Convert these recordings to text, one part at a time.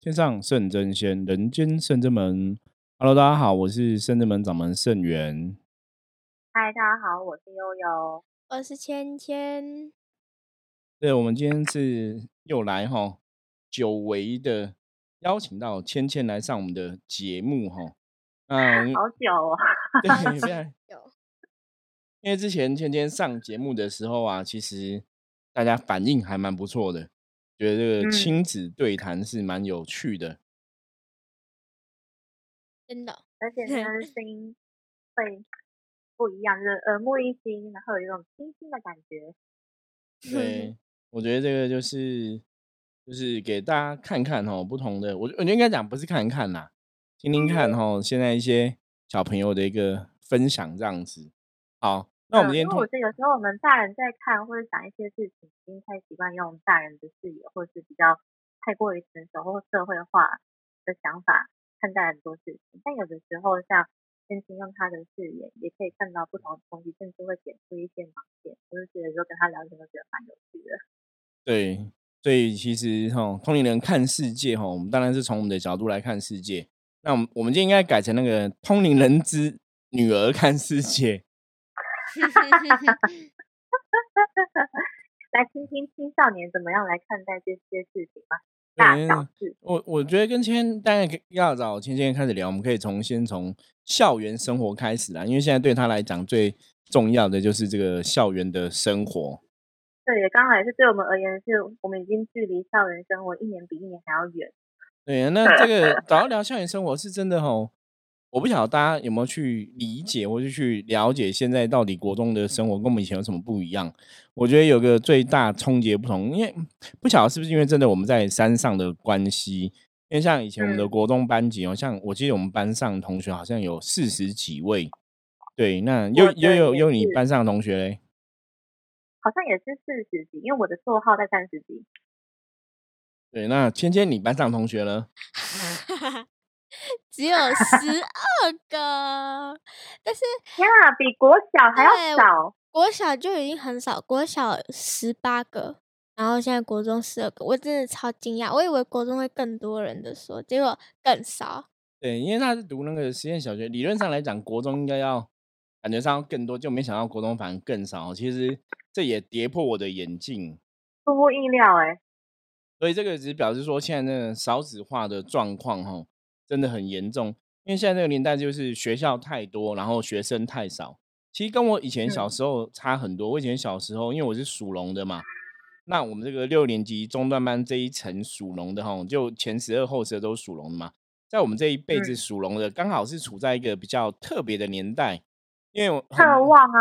天上圣真仙，人间圣真门。Hello，大家好，我是圣真门掌门圣元。嗨，大家好，我是悠悠，我是芊芊。对，我们今天是又来哈，久违的邀请到芊芊来上我们的节目哈。嗯，好久哦。对，非常 因为之前芊芊上节目的时候啊，其实大家反应还蛮不错的。觉得这个亲子对谈是蛮有趣的，真的，而且他的 声音会不一样，就是耳目一新，然后有一种清新的感觉。对，我觉得这个就是就是给大家看看哦，不同的，我我觉得应该讲不是看看啦，听听看哈，现在一些小朋友的一个分享这样子，好。那我们今天，因为我觉得有时候我们大人在看或者想一些事情，已经太习惯用大人的视野，或者是比较太过于成熟或社会化的想法看待很多事情。但有的时候，像天晴用他的视野，也可以看到不同的东西，甚至会点出一些盲点。我就觉得说跟他聊天都觉得蛮有趣的。对，所以其实哈，通灵人看世界哈，我们当然是从我们的角度来看世界。那我们我们今天应该改成那个通灵人之女儿看世界。来听听青少年怎么样来看待这些事情吧。大小事，我我觉得跟千当然要找千千开始聊，我们可以从先从校园生活开始啦，因为现在对他来讲最重要的就是这个校园的生活。对，刚好也是对我们而言，是我们已经距离校园生活一年比一年还要远。对，那这个 早要聊校园生活是真的吼。我不晓得大家有没有去理解或者去了解现在到底国中的生活跟我们以前有什么不一样？我觉得有个最大冲击不同，因为不晓得是不是因为真的我们在山上的关系，因为像以前我们的国中班级哦，像我记得我们班上同学好像有四十几位，对，那又又有有你班上的同学嘞？好像也是四十几，因为我的座号在三十几。对，那芊芊，你班上同学呢？只有十二个，但是呀，比国小还要少。国小就已经很少，国小十八个，然后现在国中十二个，我真的超惊讶。我以为国中会更多人的说，结果更少。对，因为他是读那个实验小学，理论上来讲，国中应该要感觉上更多，就没想到国中反而更少。其实这也跌破我的眼镜，出乎意料哎。所以这个只表示说，现在那个少子化的状况哈。真的很严重，因为现在这个年代就是学校太多，然后学生太少。其实跟我以前小时候差很多。我以前小时候，因为我是属龙的嘛，那我们这个六年级中段班这一层属龙的哈，就前十二后十二都属龙的嘛。在我们这一辈子属龙的，刚好是处在一个比较特别的年代，因为特旺啊。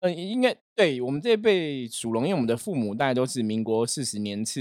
嗯，应该对我们这一辈属龙，因为我们的父母大概都是民国四十年次。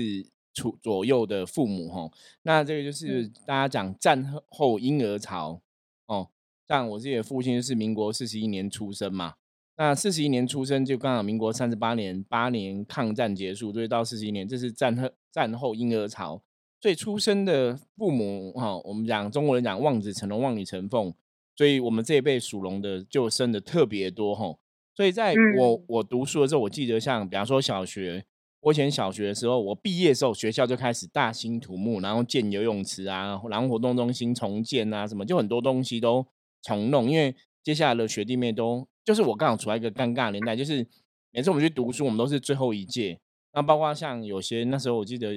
出左右的父母哈，那这个就是大家讲战后婴儿潮哦。像我自己的父亲是民国四十一年出生嘛，那四十一年出生就刚好民国三十八年，八年抗战结束，所以到四十一年，这是战后战后婴儿潮。所以出生的父母哈，我们讲中国人讲望子成龙，望女成凤，所以我们这一辈属龙的就生的特别多哈。所以在我我读书的时候，我记得像比方说小学。我以前小学的时候，我毕业的时候，学校就开始大兴土木，然后建游泳池啊，然后活动中心重建啊，什么就很多东西都重弄。因为接下来的学弟妹都，就是我刚好处在一个尴尬年代，就是每次我们去读书，我们都是最后一届。那包括像有些那时候，我记得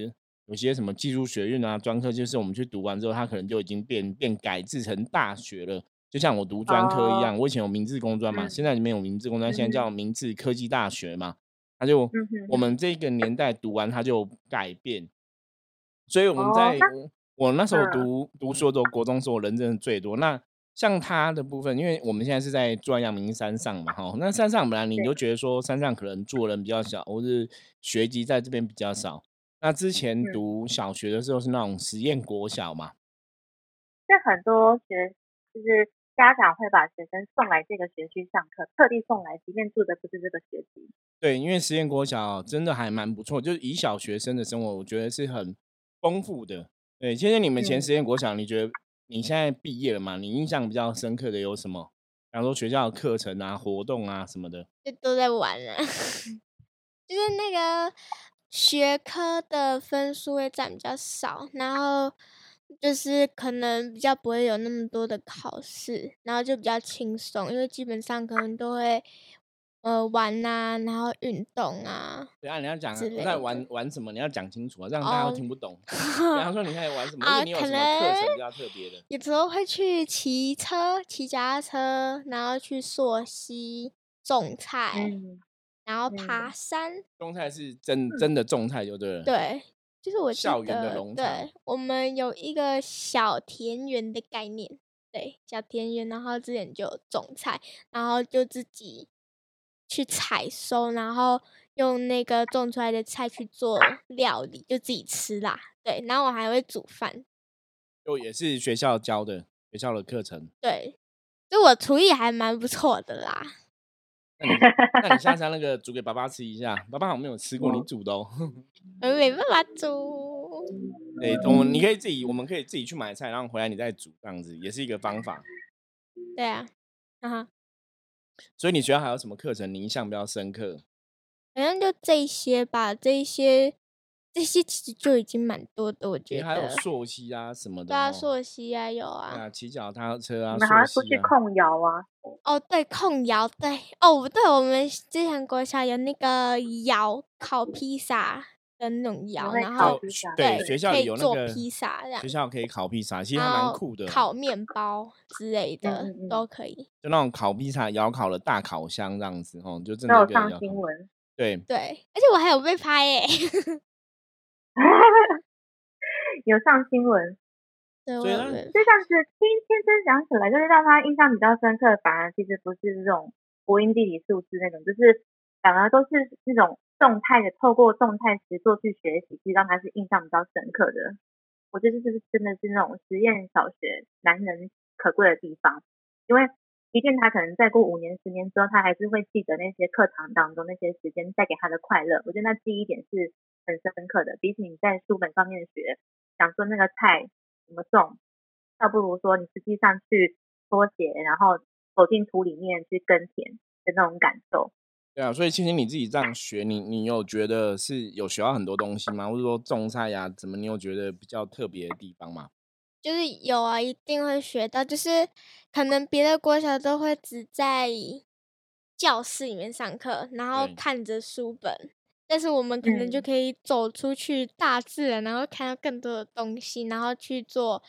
有些什么技术学院啊、专科，就是我们去读完之后，它可能就已经变变改制成大学了。就像我读专科一样，我以前有明治工专嘛，现在里面有明治工专，现在叫明治科技大学嘛。他就我们这个年代读完他就改变，所以我们在我那时候读读书的时候，国中时候人真的最多。那像他的部分，因为我们现在是在住在阳明山上嘛，哈，那山上本来你就觉得说山上可能住的人比较少，或是学籍在这边比较少。那之前读小学的时候是那种实验国小嘛，是很多学就是。家长会把学生送来这个学区上课，特地送来，即便住的不是这个学区。对，因为实验国小真的还蛮不错，就是以小学生的生活，我觉得是很丰富的。对，现在你们前实验国小，你觉得你现在毕业了嘛？你印象比较深刻的有什么？比方说学校的课程啊、活动啊什么的，就都在玩啊。就是那个学科的分数会占比较少，然后就是可能比较不会有那么多的考试，然后就比较轻松，因为基本上可能都会呃玩啊，然后运动啊。对啊，你要讲之类在玩玩什么，你要讲清楚啊，这样大家都听不懂。比方说你在玩什么，而啊你有可什么课程比较特别的？有时候会去骑车、骑脚踏车，然后去溯溪、种菜，嗯，然后嗯爬山。种菜是真真的种菜就对了。，对，就是我记校园的得，农场对，我们有一个小田园的概念，对，小田园，然后之前就有种菜，然后就自己去采收，然后用那个种出来的菜去做料理，就自己吃啦。对，然后我还会煮饭，就也是学校教的学校的课程。对，就我厨艺还蛮不错的啦。那你那你下山那个煮给爸爸吃一下，爸爸好像没有吃过你煮的哦。我没办法煮，对，我们你可以自己，我们可以自己去买菜，然后回来你再煮，这样子也是一个方法。对啊，啊哈，所以你学校还有什么课程你印象比较深刻？好像就这些吧，这些这些其实就已经蛮多的，我觉得还有得。溯溪啊什么的、对啊，哦。溯溪啊，有啊。啊，骑脚踏车啊，你们还要溯溪啊。出去控窑啊？哦，对，控窑，对，哦，对，我们之前国小有那个窑烤披萨的那种窑，然后对，对学校可以做里有那个披萨学校可以烤披萨，其实还然后蛮酷的。烤面包之类的嗯嗯都可以。就那种烤披萨、窑烤的大烤箱这样子哦，就真的有上。新闻。对，对，而且我还有被拍耶。有上新闻，对，就像是听天真讲起来，就是让他印象比较深刻。反而其实不是这种国音地理数字那种，就是反而都是那种动态的，透过动态实作去学习，其实让他是印象比较深刻的。我觉得这是真的是那种实验小学难能可贵的地方，因为即便他可能再过五年、十年之后，他还是会记得那些课堂当中那些时间带给他的快乐。我觉得那第一点是很深刻的，比起你在书本上面学，想说那个菜怎么种，倒不如说你实际上去脱鞋，然后走进土里面去耕田的那种感受。对啊，所以其实你自己这样学，你你有觉得是有学到很多东西吗？或者说种菜呀、怎么你有觉得比较特别的地方吗？就是有啊，一定会学到，就是可能别的国小都会只在教室里面上课，然后看着书本，但是我们可能就嗯可以走出去大自然，然后看到更多的东西，然后去做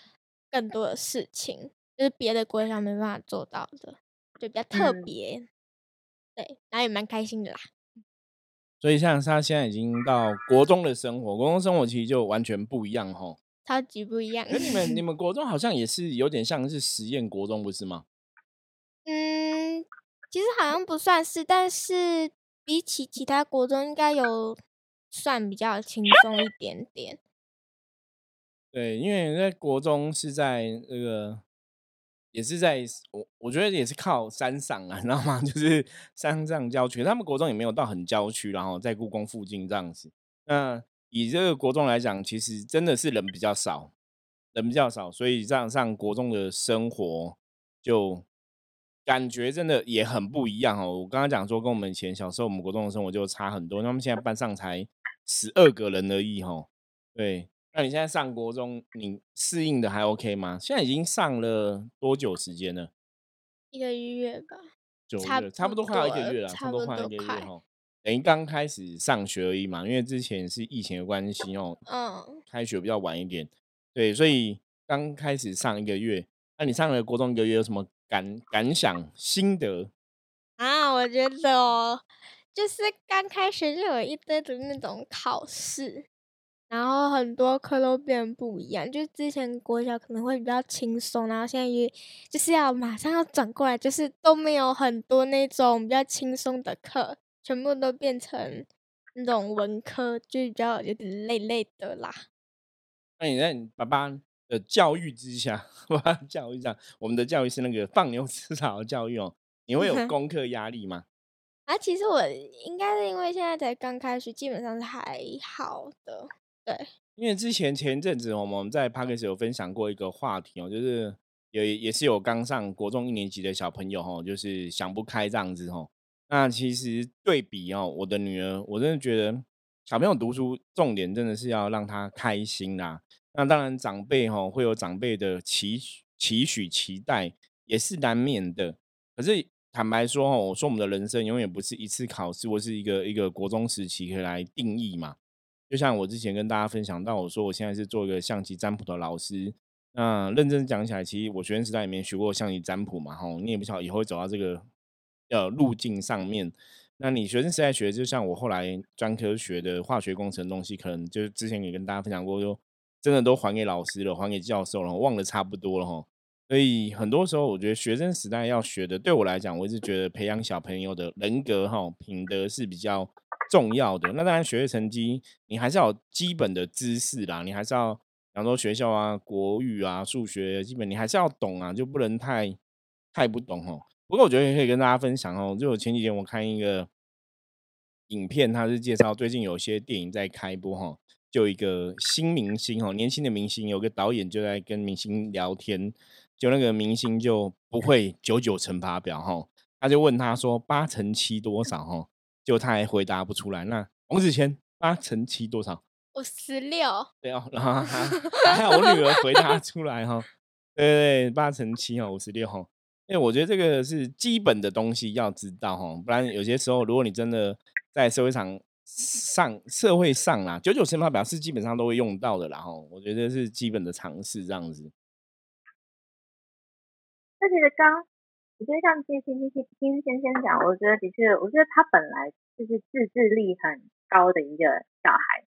更多的事情，就是别的国家没办法做到的，就比较特嗯别。对，然后也蛮开心的啦。所以像他现在已经到国中的生活，国中生活其实就完全不一样吼。超级不一样。可你们你们国中好像也是有点像是实验国中，不是吗？嗯，其实好像不算是，但是比起其他国中，应该有算比较轻松一点点。对，因为在国中是在那个，也是在我我觉得也是靠山上啊，你知道吗？就是山上郊区，他们国中也没有到很郊区，然后在故宫附近这样子。那以这个国中来讲，其实真的是人比较少，人比较少，所以这样上国中的生活就感觉真的也很不一样哦。我刚刚讲说，跟我们以前小时候我们国中的生活就差很多，那么现在班上才十二个人而已哦。对，那你现在上国中，你适应的还 OK 吗？现在已经上了多久时间了？一个月吧，九差月，差不不多快要一个月了，差差不不多快要一个月哈。等于刚开始上学而已嘛，因为之前是疫情的关系哦，嗯，开学比较晚一点，对，所以刚开始上一个月。那你上了国中一个月，有什么感感想、心得？啊，我觉得哦，就是刚开学就有一堆的那种考试，然后很多课都变不一样。就之前国小可能会比较轻松，然后现在也就是要马上要转过来，就是都没有很多那种比较轻松的课，全部都变成那种文科，就比较有点累累的啦。那你在你爸爸的教育之下，教育上，我们的教育是那个放牛吃草的教育哦，你会有 功课压力吗？啊，其实我应该是因为现在才刚开始，基本上是还好的。对，因为之前前一阵子我们在 p a c k a g e 有分享过一个话题哦，就是也也是有刚上国中一年级的小朋友哦，就是想不开这样子哦。那其实对比哦，我的女儿，我真的觉得小朋友读书重点真的是要让他开心啦。那当然长辈哈会有长辈的期期许期待，也是难免的。可是坦白说哈，我说我们的人生永远不是一次考试或是一个一个国中时期可以来定义嘛。就像我之前跟大家分享到，我说我现在是做一个象棋占卜的老师。那认真讲起来，其实我学生时代里面学过象棋占卜嘛，哈，你也不晓得以后会走到这个呃路径上面。那你学生时代学，就像我后来专科学的化学工程东西，可能就是之前也跟大家分享过，就真的都还给老师了，还给教授了，忘的差不多了哈。所以很多时候，我觉得学生时代要学的，对我来讲，我一直觉得培养小朋友的人格哈品德是比较重要的。那当然，学业成绩你还是要基本的知识啦，你还是要。很多学校啊，国语啊，数学基本你还是要懂啊，就不能太太不懂哦。不过我觉得也可以跟大家分享哦，就前几天我看一个影片，它是介绍最近有些电影在开播哈，就一个新明星哦，年轻的明星，有个导演就在跟明星聊天，就那个明星就不会九九乘法表哈，他就问他说八乘七多少哈，就他还回答不出来。那王子谦八乘七多少？五十六，对哦，然后还有我女儿回答出来哈，对对，八乘七哈，五十六哈，因为我觉得这个是基本的东西要知道哈，不然有些时候如果你真的在社会上上社会上啦，九九乘法表是基本上都会用到的啦哈，我觉得是基本的常识这样子。那其实刚，我觉得像听听听听先生讲，我觉得的确，我觉得他本来就是自制力很高的一个小孩。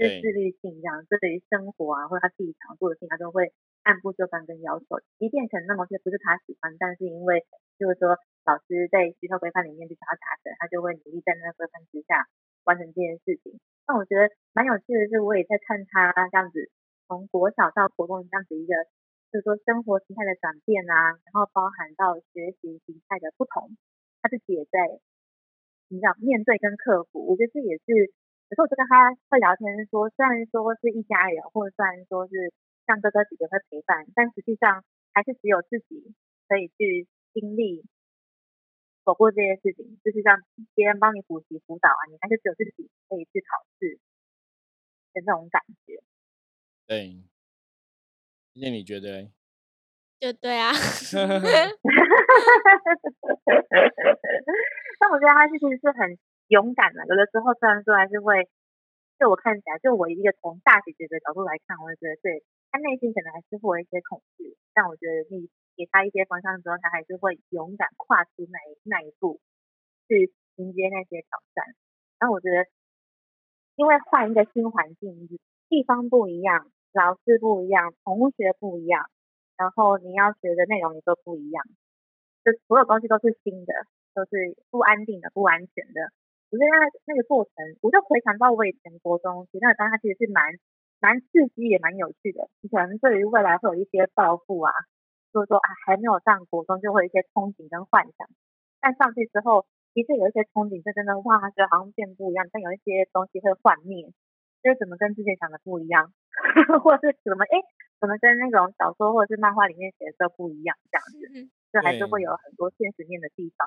是自律性这样，对于生活啊，或者他自己想做的事情，他都会按部就班跟要求。即便可能那某些不是他喜欢，但是因为就是说老师在学校规范里面就叫他达成，他就会努力在那个规范之下完成这件事情。那我觉得蛮有趣的是，我也在看他这样子从国小到国中这样子一个，就是说生活形态的转变啊，然后包含到学习形态的不同，他自己也在你知道面对跟克服。我觉得这也是。有时候就跟他会聊天，说虽然说是一家人，或者虽然说是像哥哥姐姐会陪伴，但实际上还是只有自己可以去经历走过这些事情，就是让别人帮你补习辅导啊，你还是只有自己可以去考试的那种感觉。对，那你觉得？就对啊。但我觉得他其实是很。勇敢的，有的时候虽然说还是会，就我看起来，就我一个从大姐姐的角度来看，我就觉得对他内心可能还是会有一些恐惧，但我觉得你给他一些方向之后，他还是会勇敢跨出那那一步，去迎接那些挑战。然后我觉得，因为换一个新环境，地方不一样，老师不一样，同学不一样，然后你要学的内容也都不一样，就所有东西都是新的，都是不安定的、不安全的。我觉得那那个过程，我就回想到我以前国中，其实那个当下其实是蛮蛮刺激也蛮有趣的。可能对于未来会有一些抱负啊，就是说啊还没有上国中就会有一些憧憬跟幻想，但上去之后，的确有一些憧憬，是真的哇，觉得好像变不一样。但有一些东西会幻灭，就是怎么跟之前想的不一样，或者是怎么哎，怎么跟那种小说或者是漫画里面写的都不一样这样子，就还是会有很多现实面的地方。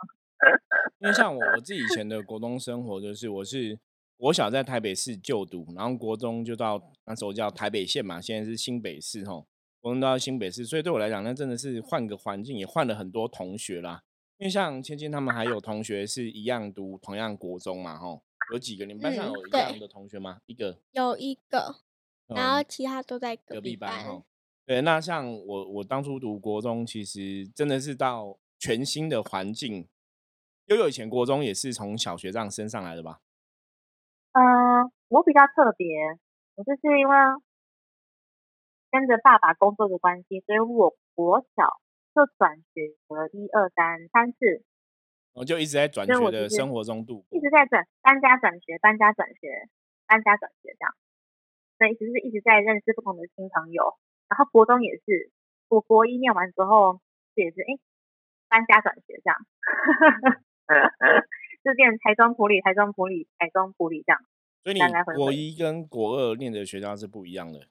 因为像我我自己以前的国中生活，就是我是国小在台北市就读，然后国中就到那时候叫台北县嘛，现在是新北市吼，国中到新北市，所以对我来讲，那真的是换个环境，也换了很多同学啦。因为像芊芊他们还有同学是一样读同样国中嘛，吼，有几个？你们班上有一样的同学吗？一个，有一个，然后其他都在隔壁班。吼。对，那像我我当初读国中，其实真的是到全新的环境。悠悠以前国中也是从小学这样升上来的吧？嗯，我比较特别，我就是因为跟着爸爸工作的关系，所以我国小就转学了一二三三次，我就一直在转学的生活中度过，一直在转搬家转学，搬家转学，搬家转学这样，所以其实是一直在认识不同的新朋友。然后国中也是，我国一念完之后，也是哎搬家转学这样。就变台中普里、台中普里、台中普里这样。所以你国一跟国二念的学校是不一样的。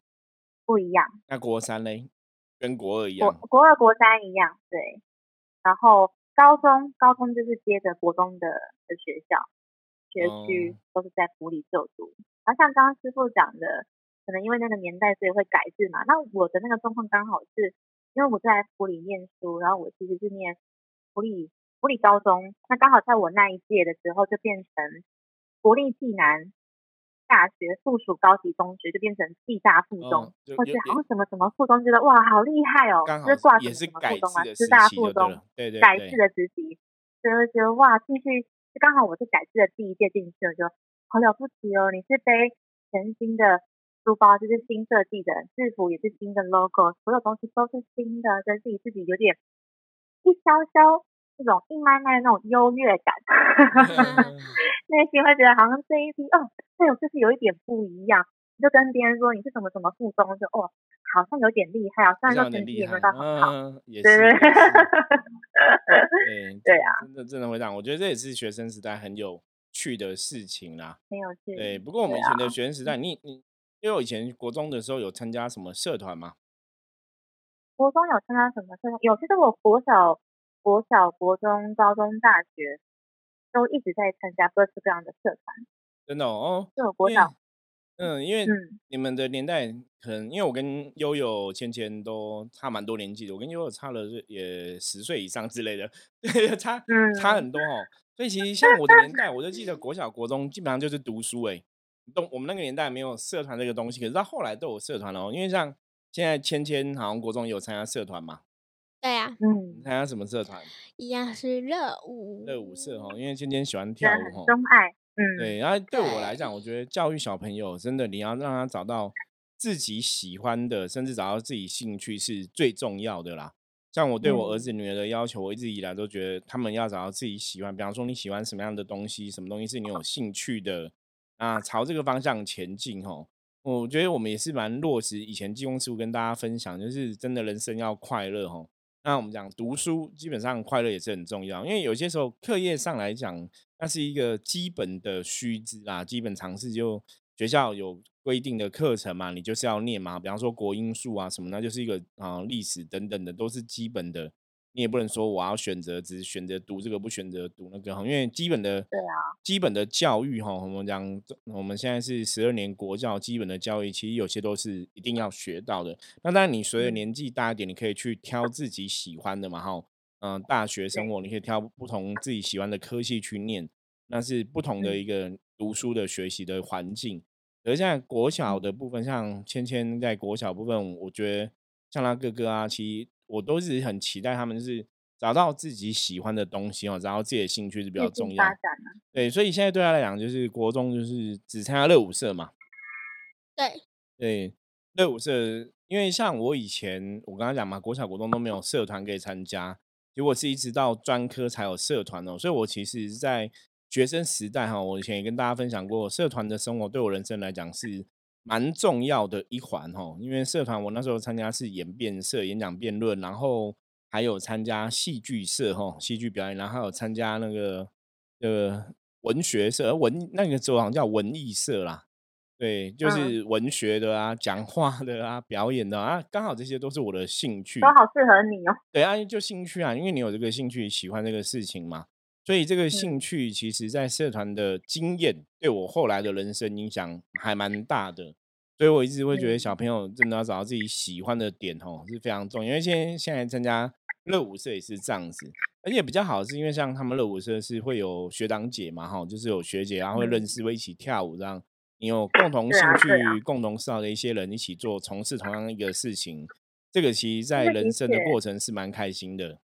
不一样。那国三嘞？跟国二一样。国国二、国三一样，对。然后高中，高中就是接着国中的的学校，学区都是在府里就读。然后像刚刚师傅讲的，可能因为那个年代，所以会改制嘛。那我的那个状况刚好是，因为我在府里念书，然后我其实是念府里府里高中，那刚好在我那一届的时候就变成国立暨南。大学附属高级中学就变成暨大附中，或者好像什么什么附中，觉得哇好厉害哦，就是挂什么什么附中啊，师大附中，对对改制的时期，就觉得哇进去就，刚好我是改制的第一届进去，就好了不起哦，你是背全新的书包，就是新设计的制服，也是新的 logo，所有东西都是新的，觉得自己自己有点一消消那种一麦麦那种优越感，内心会觉得好像这一批哦。对，就是有一点不一样，就跟别人说你是什么什么附中，就哦，好像有点厉害啊，虽然说成绩也没有到很好，对对 对，对啊，真的真的会让我觉得这也是学生时代很有趣的事情啦，很有趣。对，不过我们以前的学生时代，你你因为我以前国中的时候有参加什么社团吗？国中有参加什么社团？有，其实我国小、国小、国中、高中、大学都一直在参加各式各样的社团。真的哦，是我国小，嗯，因为你们的年代可能，因为我跟悠悠、芊芊都差蛮多年纪的，我跟悠悠差了也十岁以上之类的，对，差差很多哦。所以其实像我的年代，我就记得国小、国中基本上就是读书，哎，都我们那个年代没有社团这个东西，可是到后来都有社团哦。因为像现在芊芊好像国中有参加社团嘛，对呀，嗯，参加什么社团？一样是热舞，热舞社哈，因为芊芊喜欢跳舞哈，钟爱。嗯，对，然后对我来讲，我觉得教育小朋友真的，你要让他找到自己喜欢的，甚至找到自己兴趣是最重要的啦。像我对我儿子女儿的要求，我一直以来都觉得他们要找到自己喜欢，比方说你喜欢什么样的东西，什么东西是你有兴趣的，啊，朝这个方向前进吼。我觉得我们也是蛮落实以前技工师傅跟大家分享，就是真的人生要快乐吼。那我们讲读书，基本上快乐也是很重要，因为有些时候课业上来讲。那是一个基本的须知啦，基本常识就学校有规定的课程嘛，你就是要念嘛。比方说国音数啊什么，那就是一个啊历史等等的都是基本的。你也不能说我要选择只选择读这个不选择读那个哈，因为基本的对啊，基本的教育哈，我们讲我们现在是十二年国教，基本的教育其实有些都是一定要学到的。那当然你随着年纪大一点，你可以去挑自己喜欢的嘛哈。嗯，大学生活你可以挑不同自己喜欢的科系去念，那是不同的一个读书的学习的环境。而现在国小的部分，像芊芊在国小部分，我觉得像他哥哥啊，其实我都是很期待他们是找到自己喜欢的东西哦，找到自己的兴趣是比较重要。对，所以现在对他来讲，就是国中就是只参加乐舞社嘛。对对，乐舞社，因为像我以前我刚刚讲嘛，国小国中都没有社团可以参加。结果是一直到专科才有社团哦，所以我其实，在学生时代哈，我以前也跟大家分享过，社团的生活对我人生来讲是蛮重要的一环哈。因为社团我那时候参加是演辩社、演讲辩论，然后还有参加戏剧社哈，戏剧表演，然后还有参加那个呃文学社文那个时候好像叫文艺社啦。对，就是文学的啊，讲话的啊，表演的啊，刚好这些都是我的兴趣，都好适合你哦。对啊，就兴趣啊，因为你有这个兴趣，喜欢这个事情嘛，所以这个兴趣其实，在社团的经验对我后来的人生影响还蛮大的。所以我一直会觉得，小朋友真的要找到自己喜欢的点哦，是非常重要。因为现现在参加乐舞社也是这样子，而且比较好是因为像他们乐舞社是会有学长姐嘛，哈，就是有学姐，然后会认识，会一起跳舞这样。你有共同兴趣、共同嗜好的一些人一起做从事同样一个事情，这个其实在人生的过程是蛮开心的。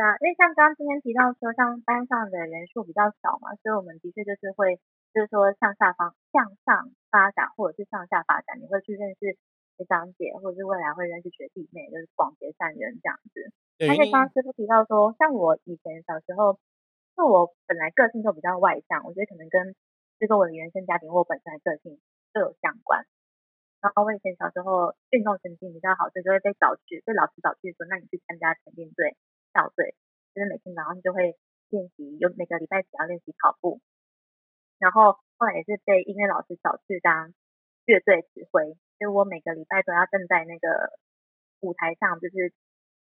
对啊，因为像刚刚今天提到说，像班上的人数比较少嘛，所以我们的确就是会，就是说向下方向上发展，或者是向下发展，你会去认识学长姐，或者是未来会认识学弟妹，就是广结善缘这样子。而且刚刚师傅提到说，像我以前小时候，就我本来个性就比较外向，我觉得可能跟这跟我的原生家庭或本身的个性都有相关。然后我以前小时候运动成绩比较好，所以就会被找去，被老师找去说，那你去参加田径队、校队，就是每天早上就会练习，有每个礼拜只要练习跑步。然后后来也是被音乐老师找去当乐队指挥，所以我每个礼拜都要站在那个舞台上，就是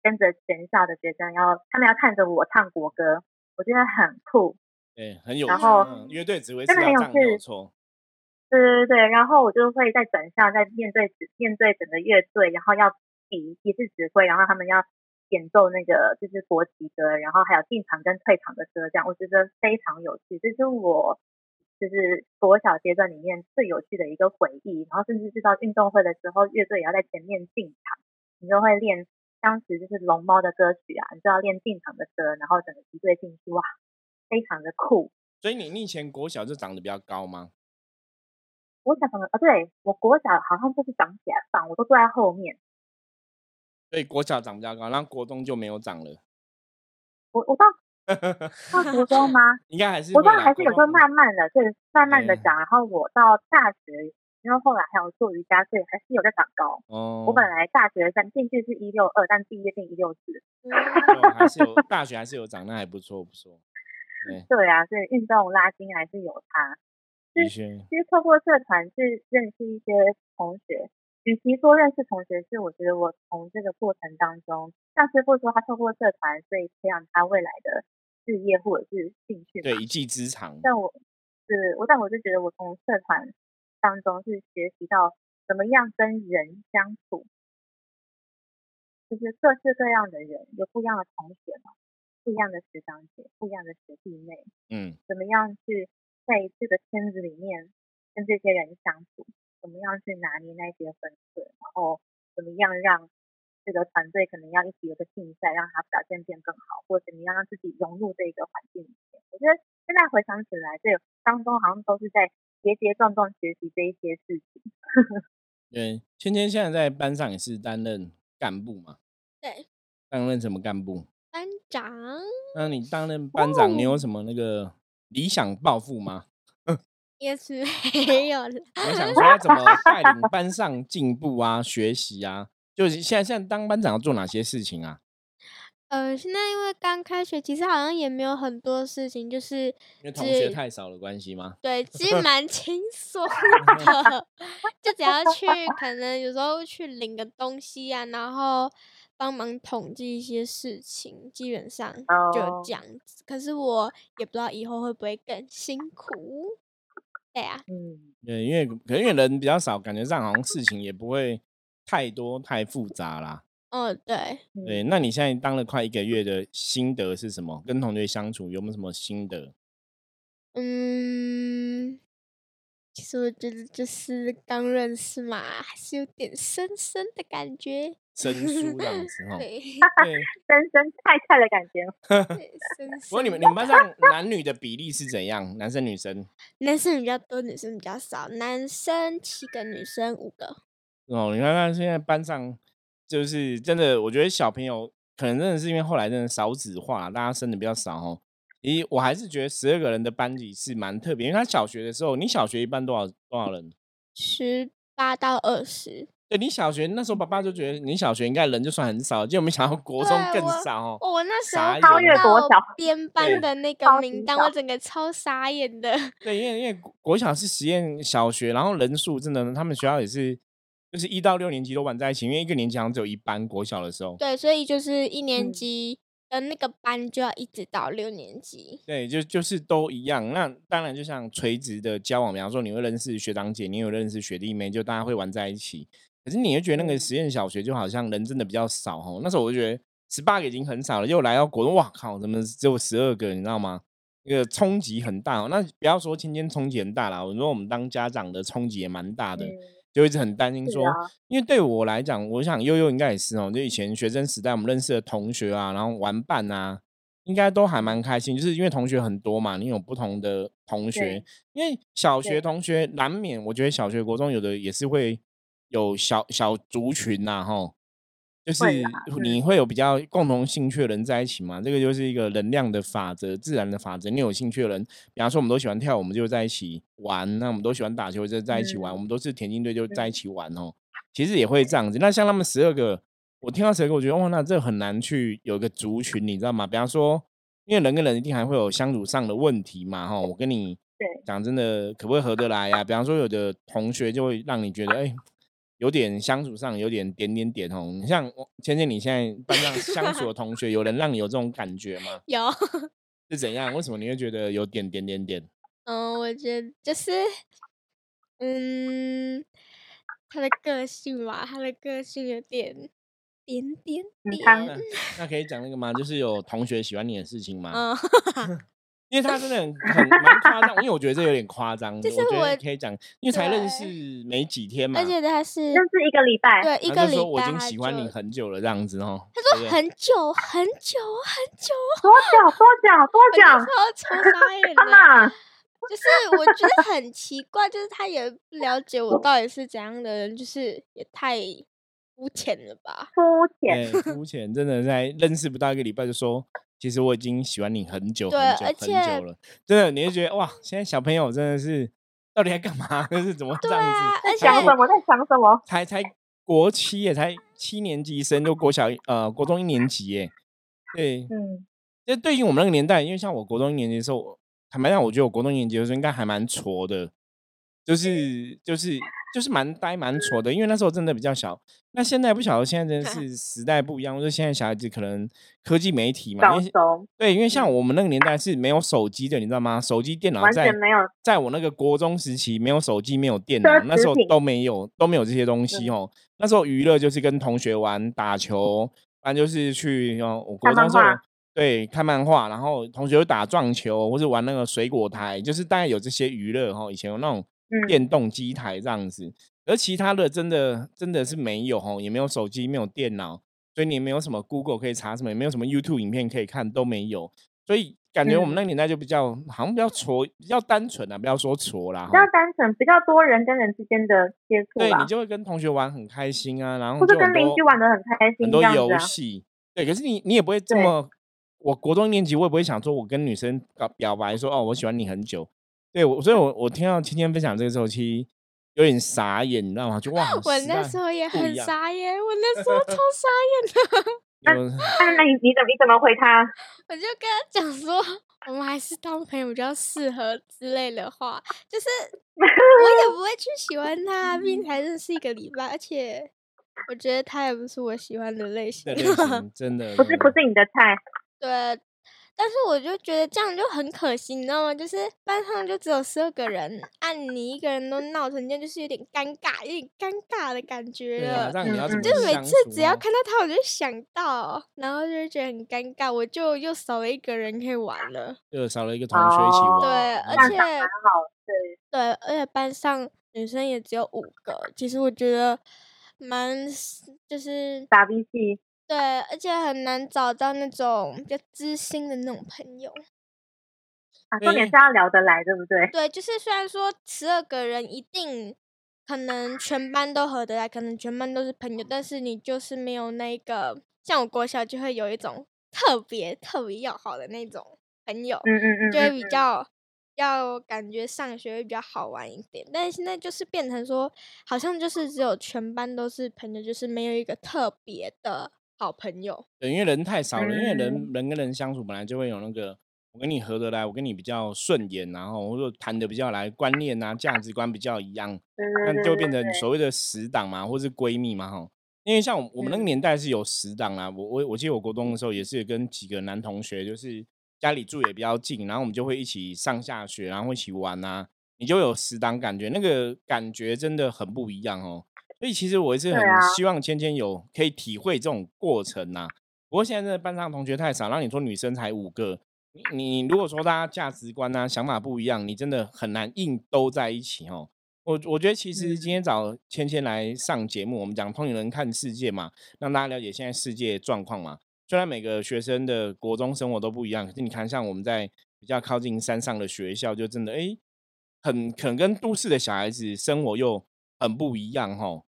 跟着全校的学生，要他们要看着我唱国歌，我觉得很酷。对，很有趣。然后嗯乐队指挥是真的很有趣。对对对，然后我就会在转校，在面对指面对整个乐队，然后要比一次指挥，然后他们要演奏那个就是国旗歌，然后还有进场跟退场的歌，这样我觉得非常有趣，这是我就是国小阶段里面最有趣的一个回忆。然后甚至是到运动会的时候，乐队也要在前面进场，你就会练当时就是龙猫的歌曲啊，你就要练进场的歌，然后整个集队进去，哇，非常的酷。所以你你以前国小就长得比较高吗？国小长得啊，对我国小好像就是长起来放，我都坐在后面。所以国小长比较高，然后国中就没有长了。我我到 到国中吗？应该还是国中会啦还是有时候慢慢的，是，慢慢的对长。然后我到大学，因为后来还有做瑜伽，所以还是有在长高。哦，我本来大学三进去是一六二，但毕业变一六四。就还是有大学还是有长，那还不错不错。对，对啊，所以运动拉筋还是有差。的确，其实透过社团去认识一些同学，与其说认识同学，是我觉得我从这个过程当中，像师傅说他透过社团，所以培养他未来的事业或者是兴趣。对一技之长。但我是我，但我就觉得我从社团当中是学习到怎么样跟人相处，就是各式各样的人，有不一样的同学嘛，不一样的学长姐，不一样的学弟妹，嗯，怎么样去在这个圈子里面跟这些人相处，怎么样去拿捏那些分寸，然后怎么样让这个团队可能要一起有个竞赛，让他表现变更好，或者怎么样让自己融入这个环境里面。我觉得现在回想起来，这当中好像都是在跌跌撞撞学习这一些事情。对，芊芊现在在班上也是担任干部嘛？对，担任什么干部？班长那你担任班长，你哦有什么那个理想抱负吗？也是 没有了。我想说要怎么 带领班上进步啊、学习啊？就是现在现在当班长要做哪些事情啊？呃，现在因为刚开学，其实好像也没有很多事情，就是因为同学太少的关系吗？对，其实蛮轻松的，就只要去，可能有时候去领个东西啊，然后帮忙统计一些事情，基本上就哦这样子。可是我也不知道以后会不会更辛苦。对啊，嗯，对，因为可能因为人比较少，感觉上好像事情也不会太多太复杂啦。嗯，对，对，嗯那你现在当了快一个月的心得是什么？跟同学相处有没有什么心得？嗯，其实我觉得就是刚认识嘛，还是有点生生的感觉。生疏这样子 哈。对，对，深深菜菜的感觉。对生不过你们你们班上男女的比例是怎样？男生女生？男生比较多，女生比较少。男生七个，女生五个。哦，你看看现在班上就是真的，我觉得小朋友可能真的是因为后来真的少子化，大家生的比较少哦。咦，我还是觉得十二个人的班级是蛮特别，因为他小学的时候，你小学一般多少多少人？十八到二十。对你小学那时候，爸爸就觉得你小学应该人就算很少，结果没想到国中更少哦。哦，我那时候超越国小编班的那个名单，我整个超傻眼的。对，因为因为国国小是实验小学，然后人数真的，他们学校也是，就是一到六年级都玩在一起，因为一个年级好像只有一班，国小的时候。对，所以就是一年嗯级的那个班就要一直到六年级。对，就就是都一样。那当然，就像垂直的交往，比方说你会认识学长姐，你有认识学弟妹，就大家会玩在一起。可是你会觉得那个嗯实验小学就好像人真的比较少哦。那时候我就觉得十八个已经很少了，又来到国中，哇靠，怎么只有十二个？你知道吗？那个冲击很大、哦。那不要说天天冲击很大啦，我说我们当家长的冲击也蛮大的，嗯，就一直很担心说，啊，因为对我来讲，我想悠悠应该也是哦，就以前学生时代我们认识的同学啊，然后玩伴啊，应该都还蛮开心，就是因为同学很多嘛，你有不同的同学，因为小学同学难免，我觉得小学、国中有的也是会有小小族群呐、吼，就是你会有比较共同兴趣的人在一起嘛，这个就是一个能量的法则，自然的法则。你有兴趣的人，比方说我们都喜欢跳，我们就在一起玩；那我们都喜欢打球，就在一起玩；嗯我们都是田径队，就在一嗯起玩哦。其实也会这样子。那像他们十二个，我听到十二个，我觉得哇，那这很难去有一个族群，你知道吗？比方说，因为人跟人一定还会有相处上的问题嘛，哈。我跟你讲真的，可不可以合得来呀、比方说，有的同学就会让你觉得，哎、有点相处上有点点点点哦。你像我芊芊，你现在班上相处的 同学，有人让你有这种感觉吗？有，是怎样？为什么你会觉得有点点点点？嗯，我觉得就是，嗯，他的个性吧，他的个性有点点点点。那可以讲那个吗？就是有同学喜欢你的事情吗？嗯。因为他真的很很蛮夸张，因为我觉得这有点夸张。就是我可以讲，因为才认识没几天嘛，而且他是认 识一个礼拜，对，一个礼拜。我已经喜欢你很久了，这样子哦。他说很久很久很 久，多久多久多久？超超傻眼的。就是我觉得很奇怪，就是他也不了解我到底是怎样的人，就是也太肤浅了吧？肤浅，肤浅，真的在认识不到一个礼拜就说。其实我已经喜欢你很久很久很久了，真的，你会觉得哇，现在小朋友真的是到底在干嘛？就是怎么这样子？在想什么？在想什么？才才国七也才七年级生，就国小呃国中一年级耶。对，嗯，那对于我们那个年代，因为像我国中一年级的时候，坦白讲，我觉得我国中一年级的时候应该还蛮挫的，就是就是。就是蛮呆蛮挫的，因为那时候真的比较小。那现在不晓得，现在真的 是时代不一样。就是现在小孩子可能科技媒体嘛，对，因为像我们那个年代是没有手机的，你知道吗？手机、电脑在没有，在我那个国中时期，没有手机，没有电脑，那时候都没有都没有这些东西哦。那时候娱乐就是跟同学玩打球，不然就是去哦，我国中时候对看漫画，然后同学打撞球或者玩那个水果台，就是大概有这些娱乐哈。以前有那种。电动机台这样子，而其他的真的真的是没有吼，也没有手机，没有电脑，所以你没有什么 Google 可以查什么，也没有什么 YouTube 影片可以看，都没有。所以感觉我们那个年代就比较好像比较挫，比较单纯啊，不要说挫啦，比较单纯，比较多人跟人之间的接触，对你就会跟同学玩很开心啊，然后或者跟邻居玩的很开心，很多游戏。对，可是你你也不会这么，我国中一年级我也不会想说我跟女生表表白说哦我喜欢你很久。对，我所以，我我听到芊芊分享这个时候，其实有点傻眼，你知道吗？就哇，我那时候也很傻眼，我那时候超 傻眼的。那那你你怎么你怎么回他？我就跟他讲说，我们还是当朋友比较适合之类的话，就是我也不会去喜欢他，毕竟才认识一个礼拜，而且我觉得他也不是我喜欢的类型，真的不是不是你的菜，对。但是我就觉得这样就很可惜，你知道吗？就是班上就只有十二个人，按你一个人都闹成这样，就是有点尴尬，有点尴尬的感觉了。就每次只要看到他，我就想到，然后就觉得很尴尬，我就又少了一个人可以玩了，又少了一个同学一起玩。对，而且对对，而且班上女生也只有五个，其实我觉得蛮就是打逼气。对，而且很难找到那种比较知心的那种朋友。啊，重点是要聊得来，对不对？对，就是虽然说十二个人一定可能全班都合得来，可能全班都是朋友，但是你就是没有那个，像我国小就会有一种特别特别要好的那种朋友，嗯嗯嗯，就会比较要感觉上学会比较好玩一点。但是现在就是变成说，好像就是只有全班都是朋友，就是没有一个特别的。好朋友，对，因为人太少了，因为人人跟人相处本来就会有那个，我跟你合得来，我跟你比较顺眼，然后或者谈的比较来，观念啊、价值观比较一样，那就变成所谓的死党嘛，或是闺蜜嘛，哈。因为像我们那个年代是有死党啊，我我我记得我国中的时候也是跟几个男同学，就是家里住也比较近，然后我们就会一起上下学，然后一起玩啊，你就有死党感觉，那个感觉真的很不一样哦。所以其实我也是很希望芊芊有可以体会这种过程呐。不过现在的班上同学太少，让你说女生才五个，你你如果说大家价值观啊、想法不一样，你真的很难硬兜在一起哦。我我觉得其实今天找芊芊来上节目，我们讲通灵人看世界嘛，让大家了解现在世界状况嘛。虽然每个学生的国中生活都不一样，可是你看像我们在比较靠近山上的学校，就真的哎，很可能跟都市的小孩子生活又很不一样哈。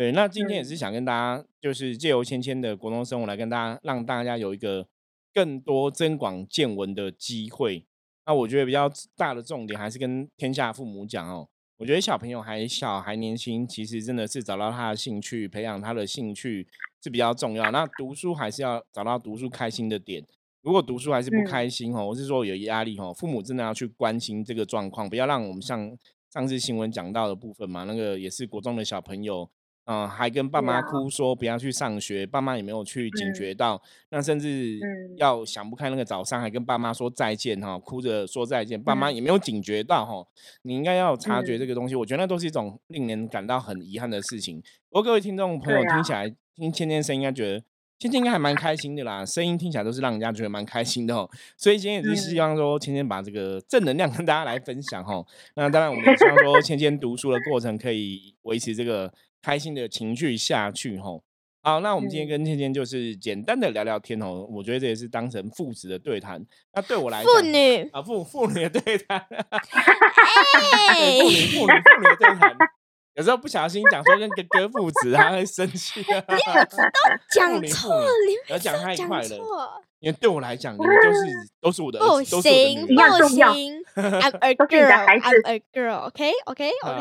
对，那今天也是想跟大家，就是借由芊芊的国中生活来跟大家，让大家有一个更多增广见闻的机会。那我觉得比较大的重点还是跟天下父母讲哦，我觉得小朋友还小还年轻，其实真的是找到他的兴趣，培养他的兴趣是比较重要。那读书还是要找到读书开心的点。如果读书还是不开心哦，我是说有压力哦，父母真的要去关心这个状况，不要让我们像上次新闻讲到的部分嘛，那个也是国中的小朋友。嗯，还跟爸妈哭说不要去上学，爸妈也没有去警嗯觉到，那甚至嗯要想不开那个早上还跟爸妈说再见哈，哭着说再见，爸妈嗯也没有警觉到哈，你应该要察觉嗯这个东西，我觉得那都是一种令人感到很遗憾的事情。不过各位听众朋友听起来听芊芊声音，应该觉得。芊芊应该还蛮开心的啦，声音听起来都是让人家觉得蛮开心的哦。所以今天也是希嗯望说，芊芊把这个正能量跟大家来分享哈。那当然，我们也希望说，芊芊读书的过程可以维持这个开心的情绪下去吼。好，那我们今天嗯跟芊芊就是简单的聊聊天哦，我觉得这也是当成父子的对谈。那对我来妇，女，啊父妇女的对谈，哎对妇女妇女妇女的对谈。有时候不小心讲说跟哥哥父子，他会生气。讲妇女妇女错了，你不要讲太快了因为对我来讲，你们都是都是我的儿不子，都是我的行，不行，I'm a 都是你的孩子 girl，I'm a girl，OK，OK，OK，啊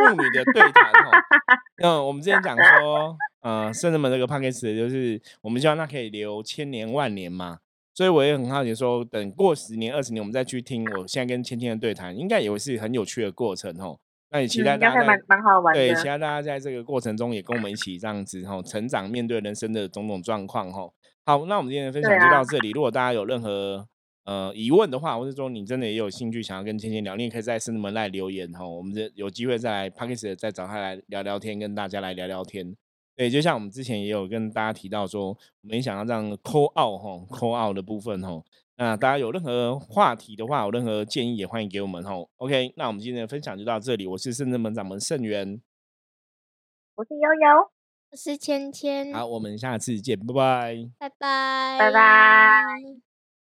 妇女的对谈哈。那我们之前讲说，呃，圣人们这个 p a c k a g e 就是我们希望它可以留千年万年嘛。所以我也很好奇说，等过十年、二十年，我们再去听我现在跟芊芊的对谈，应该也会是很有趣的过程哦。那也期嗯待大家蛮蛮好玩对，期待大家在这个过程中也跟我们一起这样子哈、成长，面对人生的种种状况哈、好，那我们今天的分享就到这里。如果大家有任何呃疑问的话，或者说你真的也有兴趣想要跟芊芊聊，你也可以在生子门来留言哈、我们这有机会再来 p a c k a g e 再找他来聊聊天，跟大家来聊聊天。对，就像我们之前也有跟大家提到说，我们也想要让 call out 哈，call out 的部分哈。那大家有任何话题的话，有任何建议也欢迎给我们吼。OK，那我们今天的分享就到这里，我是圣正门掌门盛元，我是悠悠，我是芊芊，好，我们下次见，拜拜。拜拜，拜拜。